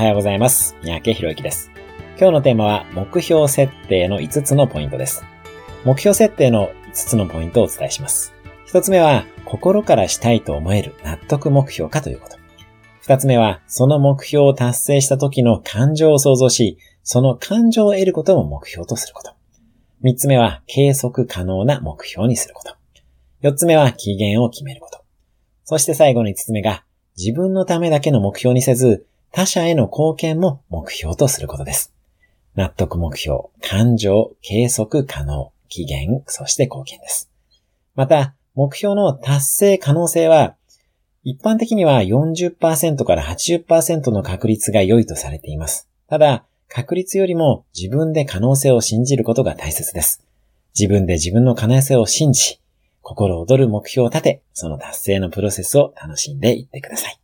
はようございます。三宅博之です。今日のテーマは、目標設定の5つのポイントです。目標設定の5つのポイントをお伝えします。1つ目は、心からしたいと思える納得目標かということ。2つ目は、その目標を達成した時の感情を想像し、その感情を得ることを目標とすること。3つ目は、計測可能な目標にすること。4つ目は、期限を決めること。そして最後の5つ目が、自分のためだけの目標にせず、他者への貢献も目標とすることです。納得目標、感情、計測可能、期限、そして貢献です。また、目標の達成可能性は、一般的には40%から80%の確率が良いとされています。ただ、確率よりも自分で可能性を信じることが大切です。自分で自分の可能性を信じ、心躍る目標を立て、その達成のプロセスを楽しんでいってください。